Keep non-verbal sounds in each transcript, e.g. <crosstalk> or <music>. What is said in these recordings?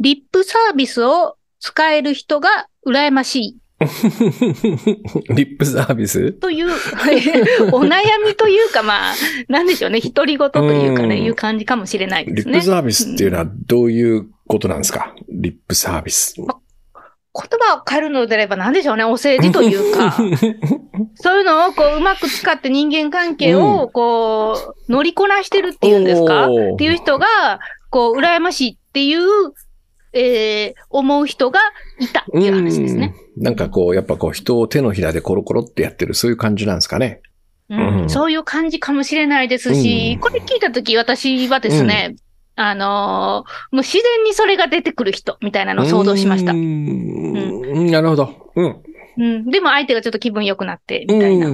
リップサービスを使える人が羨ましい。<laughs> リップサービス？という、<laughs> お悩みというか、まあ、なんでしょうね、独り言というかね、うん。いう感じかもしれないですね。リップサービスっていうのはどういうことなんですか？リップサービス。言葉を変えるのであれば何でしょうね、お世辞というか、<laughs> そういうのをこううまく使って人間関係をこう乗りこなしてるっていうんですか、おー。っていう人が、こう、羨ましいっていう、えー、思う人がいたっていう話ですね。うんなんかこう、やっぱこう人を手のひらでコロコロってやってる、そういう感じなんですかね。うんうんそういう感じかもしれないですし、うんこれ聞いたとき私はですね、あのーもう自然にそれが出てくる人みたいなのを想像しましたう。んなるほど。うん。うん、でも相手がちょっと気分良くなって、みたいな。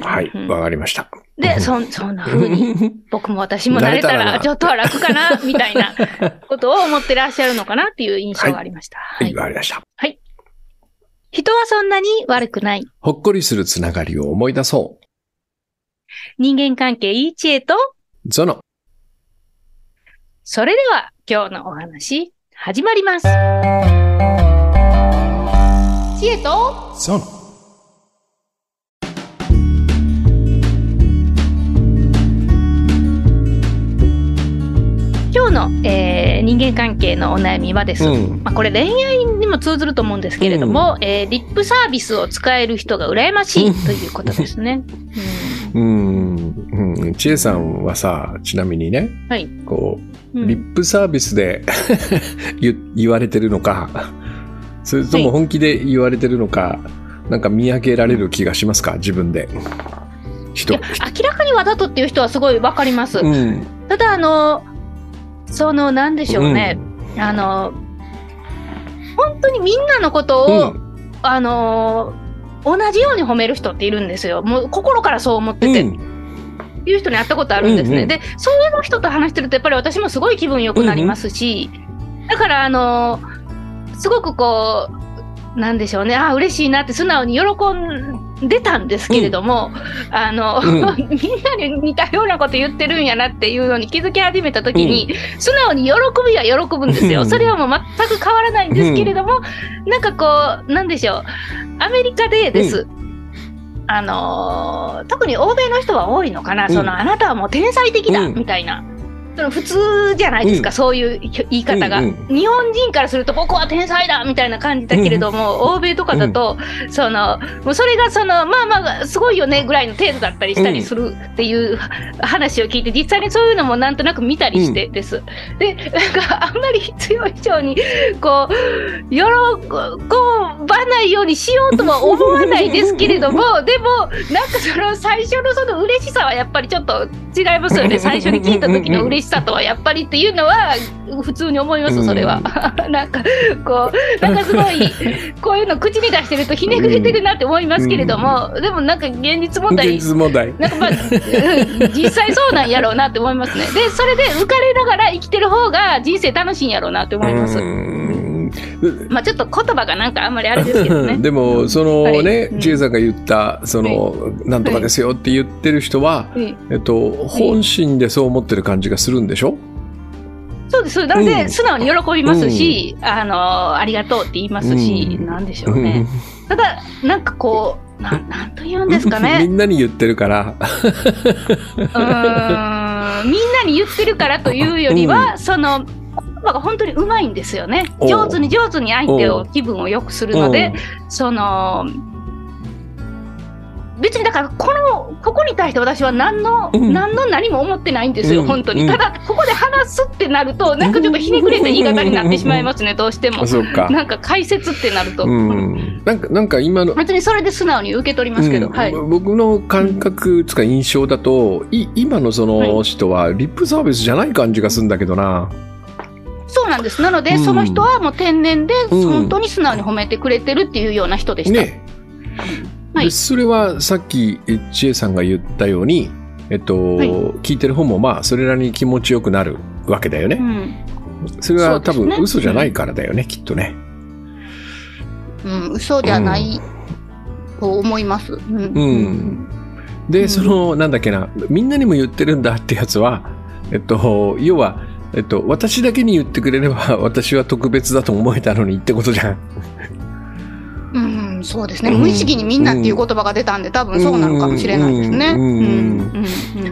はい、うんわかりました。で、<laughs> そん、そんな風に、<laughs> 僕も私もなれたら、ちょっとは楽かな、<laughs> みたいなことを思ってらっしゃるのかなっていう印象がありました。は、はいいわかりました。人はそんなに悪くない。ほっこりするつながりを思い出そ人間関係いい知恵と、う。ゾノ。それでは今日のお話、始まります。知恵と、ゾノ。の、えー人間関係のお悩みはです。うん。まあ、これ恋愛にも通ずると思うんですけれども、えーリップサービスを使える人が羨ましいということですね。う <laughs> んうん。さんはさ、ちなみにね、はい。こう、うんリップサービスで <laughs> 言言われてるのか、それとも本気で言われてるのか、なんか見分けられる気がしますか？自分で。人いや、明らかにわざとっていう人はすごいわかります。うん。ただ、あの、その、なんでしょうね。あの、本当にみんなのことうん。を、あの、同じように褒める人っているんですよ。もう心からそう思ってて、うんいう人に会ったことあるんですね。うんうんで、そういう人と話してると、やっぱり私もすごい気分良くなりますし、だから、あの、すごくこう、なんでしょうね、ああ、嬉しいなって素直に喜んでたんですけれども、あの、うん。みんなに似たようなこと言ってるんやなっていうのに気づき始めたときに、素直に喜びは喜ぶんですよ。うん。それはもう全く変わらないんですけれども、なんかこう、なんでしょう、アメリカでです。あのー特に欧米の人は多いのかな、うん。そのあなたはもう天才的だ、うん。みたいな。その普通じゃないですか、うん。そういう言い方が、うん日本人からすると僕は天才だみたいな感じだけれども、欧米とかだと、そのもうそれがそのまあまあすごいよねぐらいの程度だったりしたりするっていう話を聞いて実際にそういうのもなんとなく見たりしてです。でなんかあんまり必要以上にこう喜ばないようにしようとは思わないですけれども <laughs> でもなんかその最初のその嬉しさはやっぱりちょっと違いますよね。最初に聞いた時の嬉しさとはやっぱりっていうのは普通に思いますそれは。<laughs> なんかこう <laughs> なんかすごいこういうの口に出してるとひねくれてるなって思いますけれども、でもなんか現実問題現実問題。なんかまあ、うん実際そうなんやろうなって思いますね。で、それで浮かれながら生きてる方が人生楽しいんやろうなって思います。うんまあちょっと言葉がなんかあんまりあれですけどね。<laughs> でも、そのはいねう、ん。ちえさんが言った、その、なんとかですよって言ってる人は、うんえっと、本心でそう思ってる感じがするんでしょ？そうです。なので、うん。素直に喜びますし、あの、ありがとうって言いますし、うん。なんでしょうね。ただ、なんかこう、ななんと言うんですかみね。<laughs> んなに言ってるから、<laughs> うーん。みんなに言ってるからというよりは、その、言葉が本当にうまいんですよね。上手に上手に相手を気分を良くするので、その別にだからこのここに対して私は何の、うん。何の何も思ってないんですよ、うん。本当に、うん。ただここで話すってなるとなんかちょっとひねくれた言い方になってしまいますねどうしても。あ、そうか。なんか解説ってなると、うん。なんか、なんか今の、別にそれで素直に受け取りますけど、うん。はい。僕の感覚つか印象だと、い今のその人はリップサービスじゃない感じがするんだけどな。そうなんです。なので、うん。その人はもう天然でうん。本当に素直に褒めてくれてるっていうような人でした、ね。はい。でそれはさっきえ千恵さんが言ったように、えっと、はい。聞いてる方もまあそれなりに気持ちよくなるわけだよね。うん。それは多分嘘じゃないからだよね、きっとね。うん、嘘じゃないと思います、うん。うん。で、うん。その、なんだっけな、みんなにも言ってるんだってやつは、えっと、要は、えっと、私だけに言ってくれれば、<laughs> 私は特別だと思えたのにってことじゃん。うん、そうですね、うん無意識にみんなっていう言葉が出たんで、多分そうなのかもしれないですね。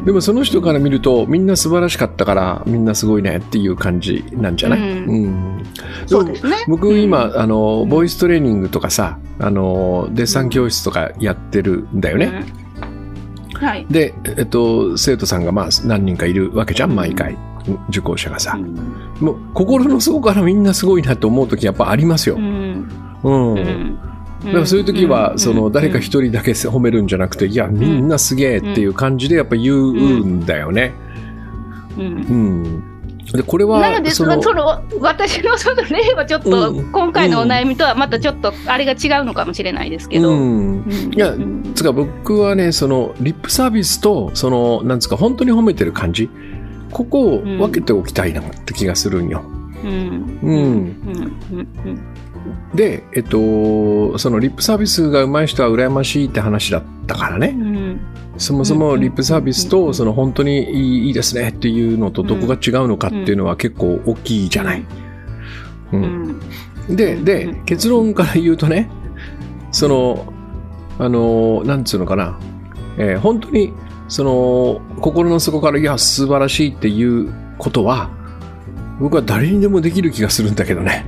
でもその人から見ると、みんな素晴らしかったから、みんなすごいねっていう感じなんじゃない、うんうんそうですね。僕今、あの、うんボイストレーニングとかさ、あの、デッサン教室とかやってるんだよね。うん。はい。で、えっと、生徒さんがまあ何人かいるわけじゃん、毎回。受講者がさ。もう、心の底からみんなすごいなと思うときやっぱありますよう。んうん。うんだからそういう時は、うんその誰か一人だけ褒めるんじゃなくて、いや、みんなすげえっていう感じでやっぱ言うんだよね。うんうん。で、これは、なので、そそののその私の <laughs> その例はちょっと、うん今回のお悩みとはまたちょっとあれが違うのかもしれないですけど。うん。うんいやうんつか僕はね、その、リップサービスと、その、なんですか、本当に褒めてる感じ。ここを分けておきたいなって気がするんよ。うん。で、えっと、そのリップサービスが上手い人は羨ましいって話だったからね。うん。そもそもリップサービスと、その本当にいいいいですねっていうのとどこが違うのかっていうのは結構大きいじゃない。う。うん。んで、うでん、結論から言うとね、その、あの、なんつうのかな、えー本当に、その、心の底から、いや、素晴らしいっていうことは、僕は誰にでもできる気がするんだけどね。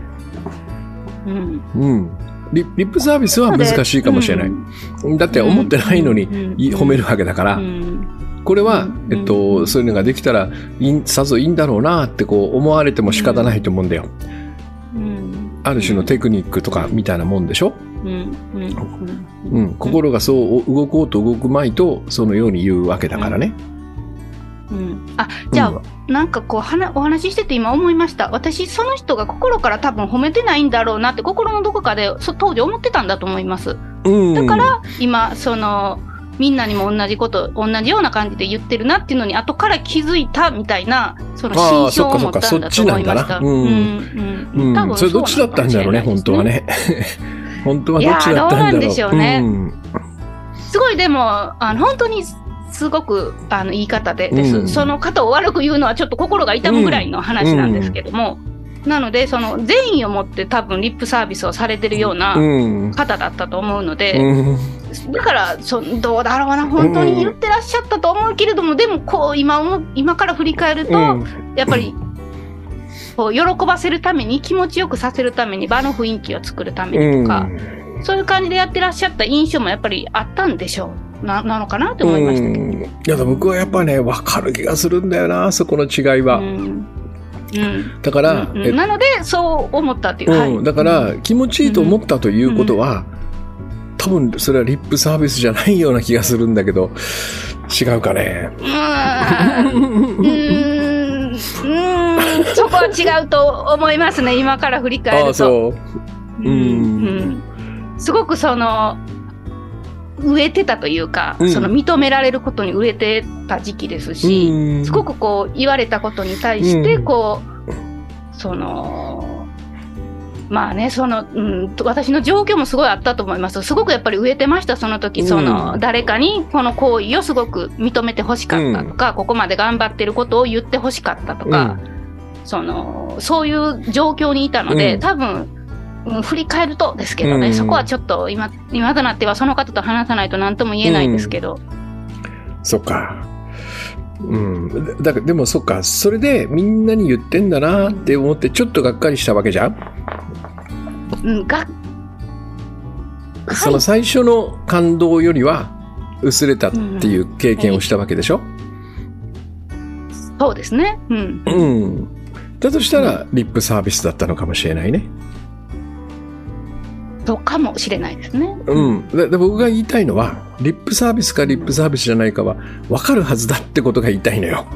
うんうん。リリップサービスは難しいかもしれない。だって思ってないのにい褒めるわけだから、うんこれはう、んえっと、そういうのができたらいい、さぞいいんだろうなってこう思われても仕方ないと思うんだよ。うんある種のテクニックとかみたいなもんでしょ？うんうんうん。心がそう動こうと動くまいと、そのように言うわけだからね。うんあじゃあ、なんかこうはなお話ししてて今思いました私その人が心から多分褒めてないんだろうなって心のどこかでそ当時思ってたんだと思いますうん。だから今そのみんなにも同じこと同じような感じで言ってるなっていうのに後から気づいたみたいなその心象を持ったんだと思いました。うん。うん。うん、それどっちだったんだろうね、本当は。ね。<laughs> 本当はどっちだったんだろう。いやーどうなんでしょうね。ん。すごいでもあの本当にすごくあの言い方でです、うん。その方を悪く言うのはちょっと心が痛むぐらいの話なんですけども、なのでその善意を持って多分リップサービスをされてるようなうん。方だったと思うので、うんだからそどうだろうな本当に言ってらっしゃったと思うけれども、でもこう今今から振り返ると、うん。やっぱりこう喜ばせるために気持ちよくさせるために場の雰囲気を作るためにとか、そういう感じでやってらっしゃった印象もやっぱりあったんでしょう。ななのかなと思いましたけど。うん。いや僕はやっぱね分かる気がするんだよなそこの違いは、うん。うん。だから、うんえなのでそう思ったっていう、うん。はい。だから気持ちいいと思ったということは、多分それはリップサービスじゃないような気がするんだけど違うかね。うん。うん。そこは違うと思いますね今から振り返るとあそううん。うん。すごくその植えてたというか、うん。その認められることに植えてた時期ですし、すごくこう言われたことに対してうん。こう、そのまあねその、うん、私の状況もすごいあったと思います。すごくやっぱり植えてましたその時。その、うん誰かにこの行為をすごく認めてほしかったとか、ここまで頑張ってることを言ってほしかったとか、そのそういう状況にいたので、うん。多分、うん、振り返るとですけどね、うん。そこはちょっと今今となってはその方と話さないと何とも言えないんですけど、そっか。うん。だから、でもそっか。それでみんなに言ってんだなって思って、ちょっとがっかりしたわけじゃんうん、がその最初の感動よりは薄れたっていう経験をしたわけでしょ？そうですね。うん。うん。だとしたら、リップサービスだったのかもしれないね。そうかもしれないですね。うん。でで僕が言いたいのは、リップサービスかリップサービスじゃないかは分かるはずだってことが言いたいのよ。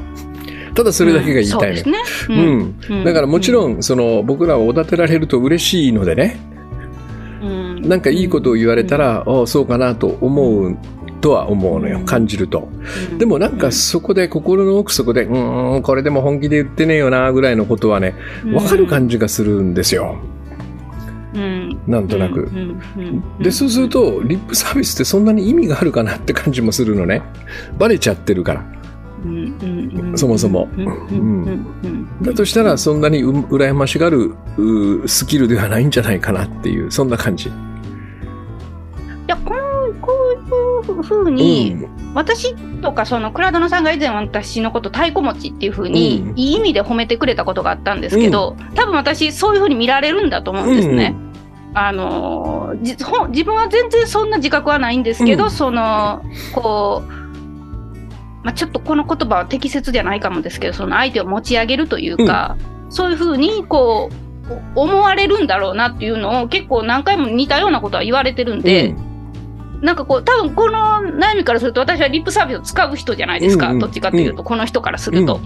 ただそれだけが言いたいのよ。うんね。ん。うんだからもちろん、ん、その、僕らをおだてられると嬉しいのでね、うんなんかいいことを言われたら、ああ、そうかなと思うとは思うのよ。感じると。うんでもなんかそこで、心の奥底で、うーん、これでも本気で言ってねえよな、ぐらいのことはね、分かる感じがするんですよ。うんなんとなく。うんうんうんで、そうすると、リップサービスってそんなに意味があるかなって感じもするのね。バレちゃってるから。そもそもだとしたらそんなにう羨ましがるスキルではないんじゃないかなっていうそんな感じ。いやこのこういうふうに、私とかその倉殿さんが以前私のこと太鼓持ちっていうふうに、いい意味で褒めてくれたことがあったんですけど、多分私そういうふうに見られるんだと思うんですね。あの自分は全然そんな自覚はないんですけど、そのこうまあ、ちょっとこの言葉は適切じゃないかもですけどその相手を持ち上げるというか、うん、そういうふうにこう思われるんだろうなっていうのを結構何回も似たようなことは言われてるんで、うん、なんかこう多分この悩みからすると私はリップサービスを使う人じゃないですか、うんうん、どっちかというと、この人からすると。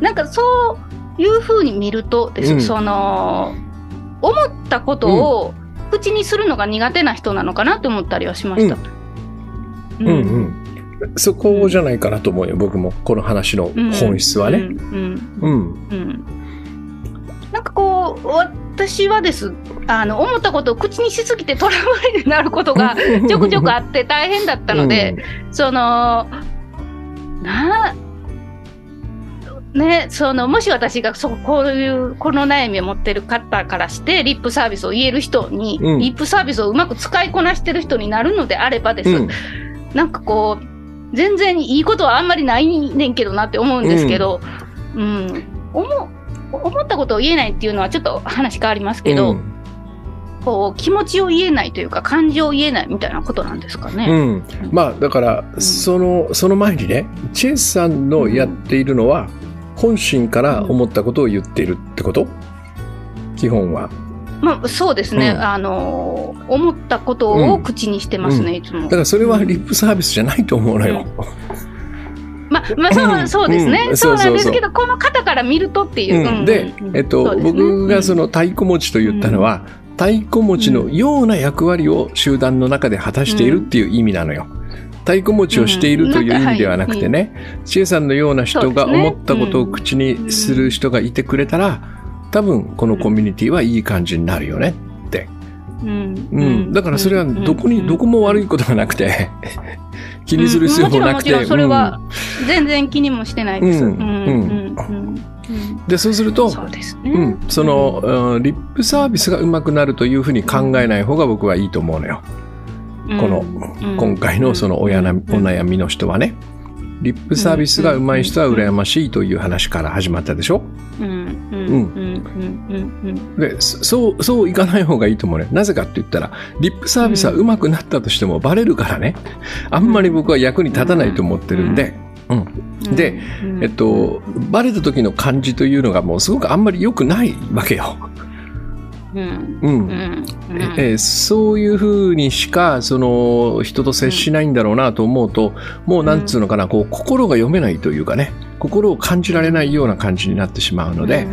なんかそういうふうに見るとです、その思ったことを口にするのが苦手な人なのかなと思ったりはしました。うん。うんそこじゃないかなと思うよ、僕も。この話の本質はね。うん。なんかこう、私はです、あの、思ったことを口にしすぎてトラウマになることが <laughs> ちょくちょくあって大変だったので、うん、その、な、ね、そのもし私がそうこういうこの悩みを持ってる方からしてリップサービスを言える人に、うん、リップサービスをうまく使いこなしてる人になるのであればです、うん、なんかこう全然いいことはあんまりないねんけどなって思うんですけど、うん、うん、思思ったことを言えないっていうのはちょっと話変わりますけど、うん、こう気持ちを言えないというか感情を言えないみたいなことなんですかね。うん、まあだから、そのその前にねチェイスさんのやっているのは、本心から思ったことを言っているってこと？基本は。まあ、そうですね、うん、あの思ったことを口にしてますね、うん、いつも。だからそれはリップサービスじゃないと思うのよ。まあ、まあ、そうそうですね、そうなんですけど、この方から見るとっていう。で、えっと、ね、僕がその太鼓持ちと言ったのは、太鼓持ちのような役割を集団の中で果たしているっていう意味なのよ。太鼓持ちをしているという意味ではなくてね、千恵さんのような人が思ったことを口にする人がいてくれたら、多分このコミュニティはいい感じになるよね。って。うん、うん、だからそれはどこに、どこも悪いことがなくて。<laughs> 気にする必要もなくて、うん、それは全然気にもしてないです。でそうするとそ、ね、うん、その、リップサービスがうまくなるというふうに考えない方が僕はいいと思うのよ。この、今回のそのおやなお悩みの人はね。リップサービスがうまい人は羨ましいという話から始まったでしょ？でそうそういかない方がいいと思うね。なぜかって言ったらリップサービスはうまくなったとしてもバレるからね。あんまり僕は役に立たないと思ってるんで、うん、で、えっと、バレた時の感じというのがもうすごくあんまり良くないわけよ。うん。えそういうふうにしかその人と接しないんだろうなと思うと、もうなんつうのかなこう心が読めないというかね心を感じられないような感じになってしまうので、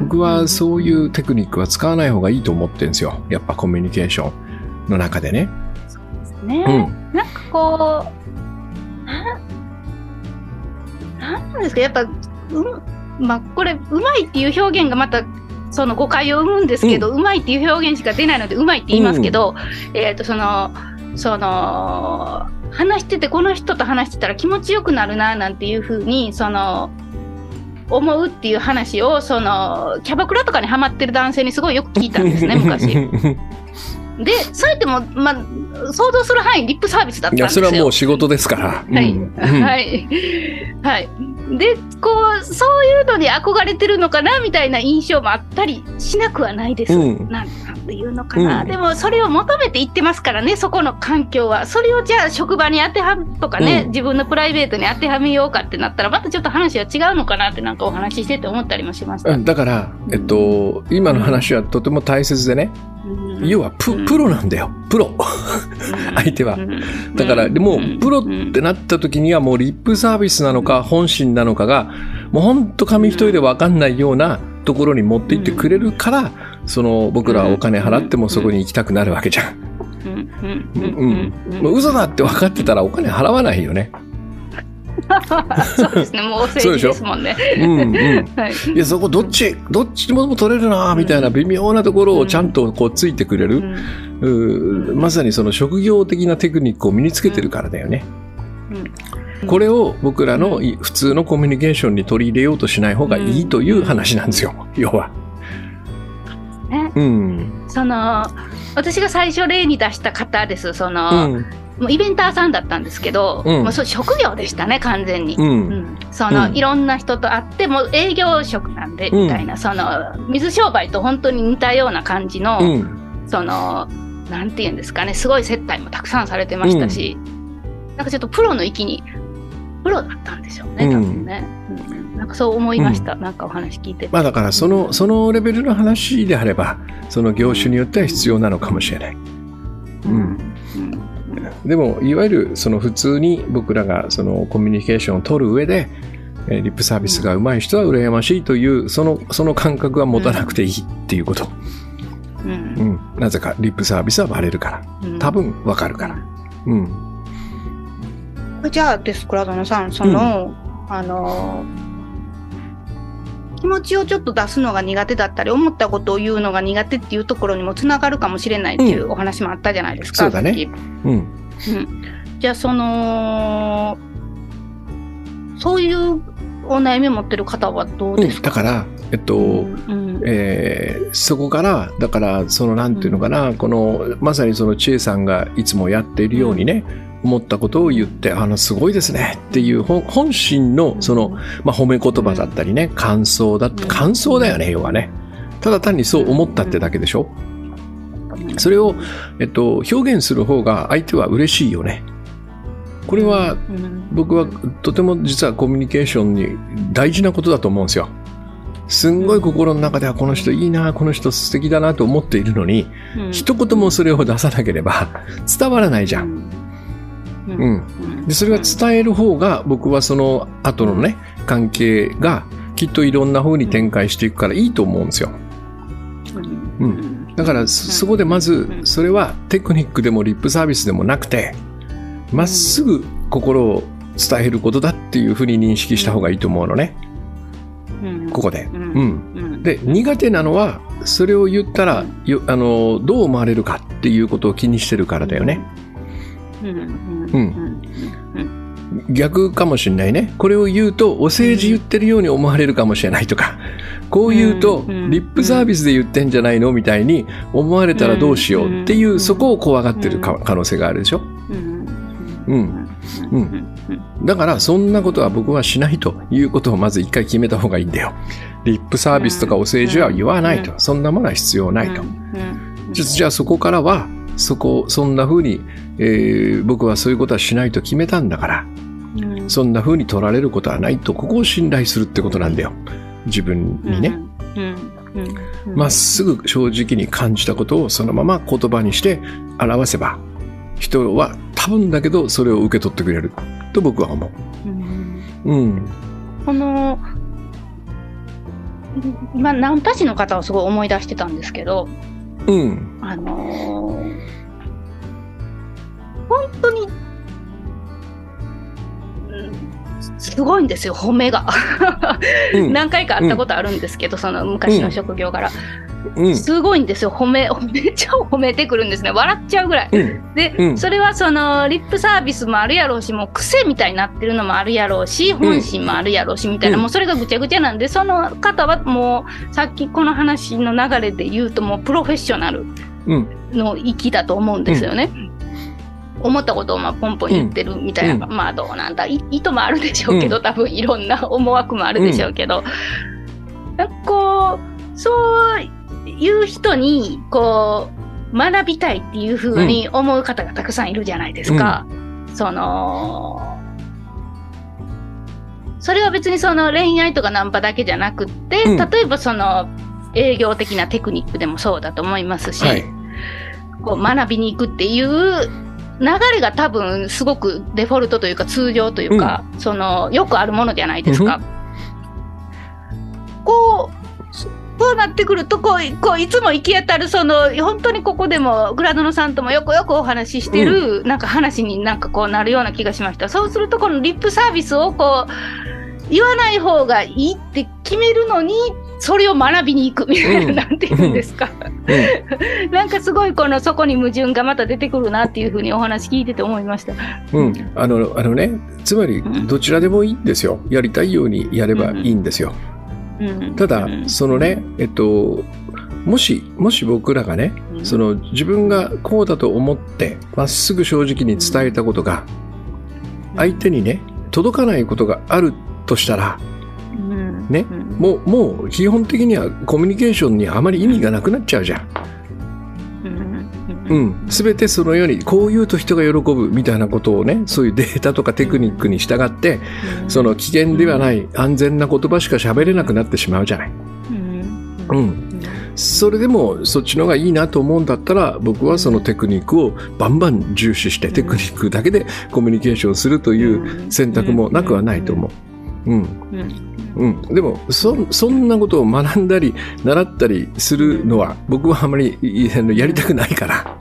僕はそういうテクニックは使わない方がいいと思ってるんですよ。やっぱコミュニケーションの中でね。そうですね、うん、なんかこうなんですか？やっぱ、うんまあ、これうまいっていう表現がまたその誤解を生むんですけど、うん、まいっていう表現しか出ないのでうまいって言いますけど、うん、えっ、ー、とそのその話しててこの人と話してたら気持ちよくなるななんていうふうにその思うっていう話をそのキャバクラとかにはまってる男性にすごいよく聞いたんですね <laughs> 昔。でそうやっても、まあ、想像する範囲リップサービスだったんですよ。いやそれはもう仕事ですから。はい、うん、はい、はい、でこうそういうのに憧れてるのかなみたいな印象もあったりしなくはないです。うん、なんていうのかな、うん、でもそれを求めていってますからねそこの環境はそれをじゃあ職場に当てはむとかね、うん、自分のプライベートに当てはめようかってなったらまたちょっと話は違うのかなってなんかお話ししてて思ったりもしました。だから、えっと、今の話はとても大切でね、要はププロなんだよ。プロ。相手は。だからでもプロってなった時にはもうリップサービスなのか本心なのかがもうほんと紙一重で分かんないようなところに持っていってくれるからその僕らはお金払ってもそこに行きたくなるわけじゃん。うん。うん、嘘だって分かってたらお金払わないよね。<laughs> そうですね、もうお政治ですもんね。うんうん。<laughs> はい、いや、そこどっち、どっちも取れるな、みたいな微妙なところをちゃんとこうついてくれる、うん、まさにその職業的なテクニックを身につけてるからだよね。うんこれを僕らのい普通のコミュニケーションに取り入れようとしない方がいいという話なんですよ、要は。ねうん。その私が最初例に出した方ですその、うん。もうイベンターさんだったんですけど、うん。もうそう職業でしたね完全に。う。うん。ん、その、うん。いろんな人と会ってもう営業職なんで、うん。みたいなその水商売と本当に似たような感じの、うん。そのなんていうんですかねすごい接待もたくさんされてましたし、なんかちょっとプロの域にプロだったんでしょうね多分ね、うん。なんかそう思いました、なんかお話聞いてて。まあだからその、そのレベルの話であれば、その業種によっては必要なのかもしれない。うん。うんでも、いわゆるその普通に僕らがそのコミュニケーションを取る上で、えーリップサービスが上手い人は羨ましいという、その、<laughs> その感覚は持たなくていいっていうこと。うんうん。なぜか、リップサービスはバレるから。うん多分わかるから。うん。じゃあです倉園さんその、あの気持ちをちょっと出すのが苦手だったり思ったことを言うのが苦手っていうところにもつながるかもしれないっていうお話もあったじゃないですか。そうだねうん。うん、じゃあそのそういうお悩みを持ってる方はどううん。ですか、だから、えっと、うんえーそこから、だから、その、なんていうのかな、この、まさにその、千恵さんがいつもやっているようにね、思ったことを言って、あの、すごいですねっていう、本本心の、その、まあ、褒め言葉だったりね、感想だ、感想だよね、要はね。ただ単にそう思ったってだけでしょ？それを、えっと、表現する方が相手は嬉しいよね。これは、うん僕はとても実はコミュニケーションに大事なことだと思うんですよ。すんごい心の中ではこの人いいな、この人素敵だなと思っているのに、うん一言もそれを出さなければ伝わらないじゃん。うんうん。で、それは伝える方が僕はその後のね、関係がきっといろんな風に展開していくからいいと思うんですよ。うんうんだからそそこでまずそれはテクニックでもリップサービスでもなくて、まっすぐ心を伝えることだっていうふうに認識した方がいいと思うのね。うん。ここで。うん。で、苦手なのは、それを言ったら、よあの、どう思われるかっていうことを気にしてるからだよね。うん。逆かもしれないね。これを言うと、お世辞言ってるように思われるかもしれないとか、こう言うと、うんリップサービスで言ってんじゃないの？みたいに思われたらどうしようっていう、うんそこを怖がってるか可能性があるでしょ？うんうん。だから、そんなことは僕はしないということをまず一回決めた方がいいんだよ。リップサービスとかお世辞は言わないと。そんなものは必要ないと。じゃじゃあそこからは、そこ、そんな風に、えー僕はそういうことはしないと決めたんだから、そんな風に取られることはないと、ここを信頼するってことなんだよ。自分にね。まっすぐ正直に感じたことをそのまま言葉にして表せば、人は多分だけどそれを受け取ってくれると僕は思う。うん。この今ナンパ師の方をすごい思い出してたんですけど、うん。あのー本当に、うんすごいんですよ、褒めが。うん。何回か会ったことあるんですけど、その昔の職業から。うん。すごいんですよ、褒め、褒めちゃ褒めてくるんですね。笑っちゃうぐらい。うん。で、うんそれはそのリップサービスもあるやろうしもう癖みたいになってるのもあるやろうし本心もあるやろうしみたいな、うんもうそれがぐちゃぐちゃなんでその方はもうさっきこの話の流れで言うともうプロフェッショナルうん。の域だと思うんですよね。思ったことをまあポンポン言ってるみたいな、うまあどうなんだい意図もあるでしょうけど、多分いろんな <laughs> 思惑もあるでしょうけど、なんかこうそういう人にこう学びたいっていうふうに思う方がたくさんいるじゃないですか。そのそれは別にその恋愛とかナンパだけじゃなくって、うん。例えばその営業的なテクニックでもそうだと思いますし、はい。こう学びに行くっていう流れが多分すごくデフォルトというか通常というか、そのよくあるものじゃないですか。こうこうなってくるとこうこういつも行き当たるその本当にここでもグラドノさんともよくよくお話ししてる、なんか話になんかこうなるような気がしました。そうするとこのリップサービスをこう言わない方がいいって決めるのにそれを学びに行くみたいな、うん。なんていうんですか。なんかすごいこのそこに矛盾がまた出てくるなっていうふうにお話聞いてて思いました。うん、あのあのねつまりうん。どちらでもいいんですよ。やりたいようにやればいいんですよ、うん。ただうん。そのねえっともしもし僕らがねうん。その自分がこうだと思ってまっすぐ正直に伝えたことが相手にね届かないことがあるとしたらうん。ねうんもうもう基本的にはコミュニケーションにあまり意味がなくなっちゃうじゃん。うんうん、全てそのようにこう言うと人が喜ぶみたいなことをねそういうデータとかテクニックに従ってその危険ではない安全な言葉しか喋れなくなってしまうじゃない。うんうん、それでもそっちの方がいいなと思うんだったら僕はそのテクニックをバンバン重視してテクニックだけでコミュニケーションするという選択もなくはないと思う。うん。うん。うん、でもそそんなことを学んだり習ったりするのは僕はあまりいあのやりたくないから。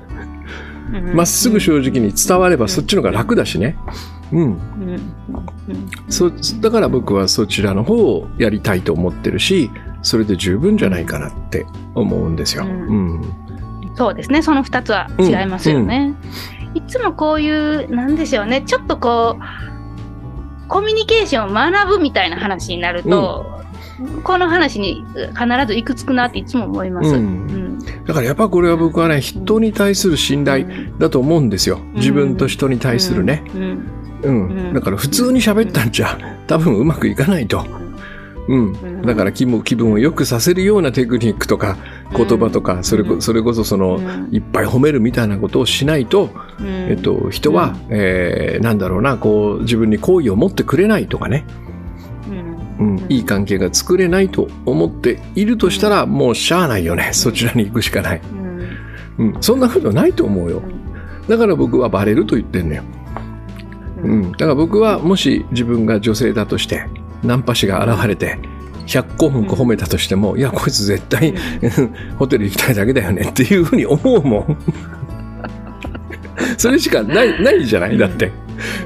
うん。まっすぐ正直に伝わればそっちの方が楽だしね。うん、そだから僕はそちらの方をやりたいと思ってるしそれで十分じゃないかなって思うんですよ。ううん。んそうですね、その2つは違いますよね。いつもこういう、なんでしょうね、ちょっとこう、コミュニケーションを学ぶみたいな話になると、この話に必ずいくつくなっていつも思います。うん。うん。だからやっぱこれは僕はね人に対する信頼だと思うんですよ。自分と人に対するね。うん。うん。うん。だから普通に喋ったんじゃ多分うまくいかないと。うん、ん。だから気分気分を良くさせるようなテクニックとか言葉とかそれこそれこそそのうん。いっぱい褒めるみたいなことをしないと、うん。えっと、人は、えーなんだろうなこう自分に好意を持ってくれないとかね、うん。うん、いい関係が作れないと思っているとしたらもうしゃあないよね。そちらに行くしかない、うん。うん、そんなことないと思うよ。だから僕はバレると言ってんのよ、うん、だから僕はもし自分が女性だとしてナンパ師が現れて100項目褒めたとしても、いやこいつ絶対ホテル行きたいだけだよねっていうふうに思うもん。<laughs> それしかないないじゃない？だって。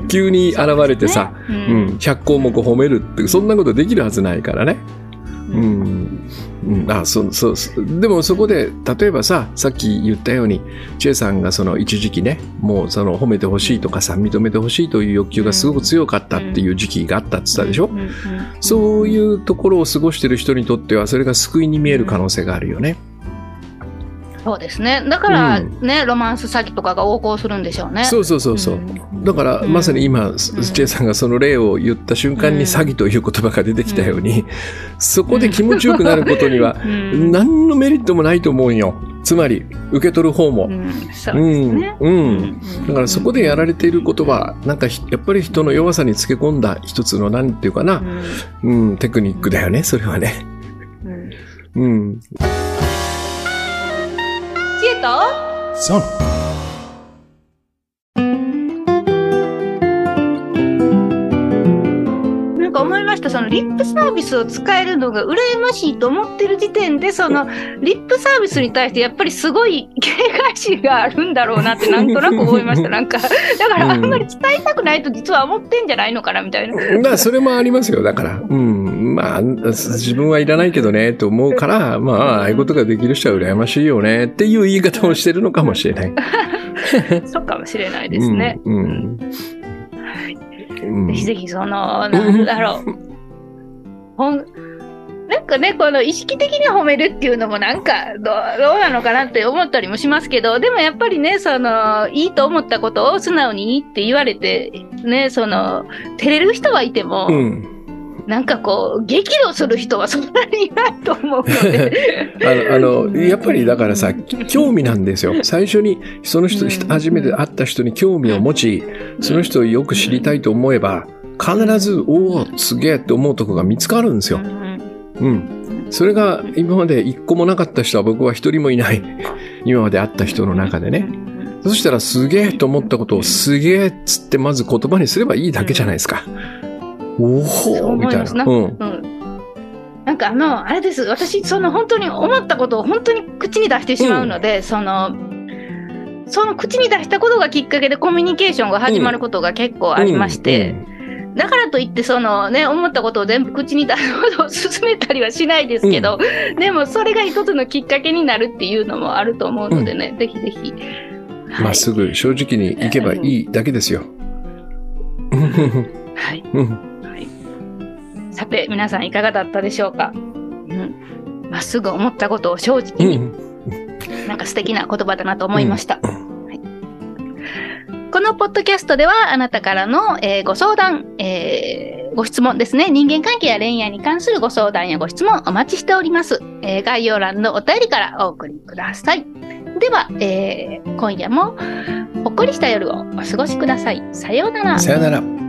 急に現れてさ、ううん。ん100項目褒めるってそんなことできるはずないからね。うんうん、あそそそでもそこで例えばささっき言ったようにチェさんがその一時期ねもうその褒めてほしいとかさ認めてほしいという欲求がすごく強かったっていう時期があったって言ったでしょ、そういうところを過ごしてる人にとってはそれが救いに見える可能性があるよね。そうですね。だからうん。ね、ロマンス詐欺とかが横行するんでしょうね。そうそうそうそう。ん。だから、うん。まさに今、チェさんがその例を言った瞬間うん。に詐欺という言葉が出てきたように、そこで気持ちよくなることにはうん。何のメリットもないと思うよ。つまり、受け取る方も。うん。だからそこでやられていることは、なんかひやっぱり人の弱さにつけ込んだ一つの、なんていうかな、うん、テクニックだよね、それはね。うんと？Son. なんか思いました、そのリップサービスを使えるのが羨ましいと思ってる時点で、そのリップサービスに対してやっぱりすごい警戒心があるんだろうなってなんとなく思いました。<laughs> なんか、だからあんまり伝えたくないと実は思ってんじゃないのかなみたいな。まあ、それもありますよ。だから。うん。まあ、自分はいらないけどね、と思うから、まあ、ああいうことができる人は羨ましいよね、っていう言い方をしてるのかもしれない。<laughs> そうかもしれないですね。うん。ぜひぜひその、なんだろう。ほんなんかね、この意識的に褒めるっていうのもなんかどうどうなのかなって思ったりもしますけど、でもやっぱりね、その、いいと思ったことを素直にいいって言われて、ね、その、照れる人はいても、うん。なんかこう、激怒する人はそんなにいないと思うので。<laughs> あの、あの、やっぱりだからさ、興味なんですよ。最初に、その人、うん初めて会った人に興味を持ち、その人をよく知りたいと思えば、必ず、おお、すげえって思うとこが見つかるんですよ。うんうん。それが今まで一個もなかった人は僕は一人もいない。<laughs> 今まで会った人の中でね。そしたらすげえと思ったことをすげえっつってまず言葉にすればいいだけじゃないですか。おおみたいな。なうん。うんなんかあの、あれです。私、その本当に思ったことを本当に口に出してしまうので、その、その口に出したことがきっかけでコミュニケーションが始まることが結構ありまして、だからといって、そのね、思ったことを全部口に出すほど進めたりはしないですけど、でもそれが一つのきっかけになるっていうのもあると思うのでね、ぜひぜひ。はいまっすぐ正直に行けばいいだけですよ。はい。うんはい。さて、皆さんいかがだったでしょうか？うん。まっすぐ思ったことを正直に、うんなんか素敵な言葉だなと思いました。はいこのポッドキャストではあなたからの、えーご相談、えーご質問ですね。人間関係や恋愛に関するご相談やご質問お待ちしております。えー概要欄のお便りからお送りください。では、えー今夜もほっこりした夜をお過ごしください。さようなら。さよなら。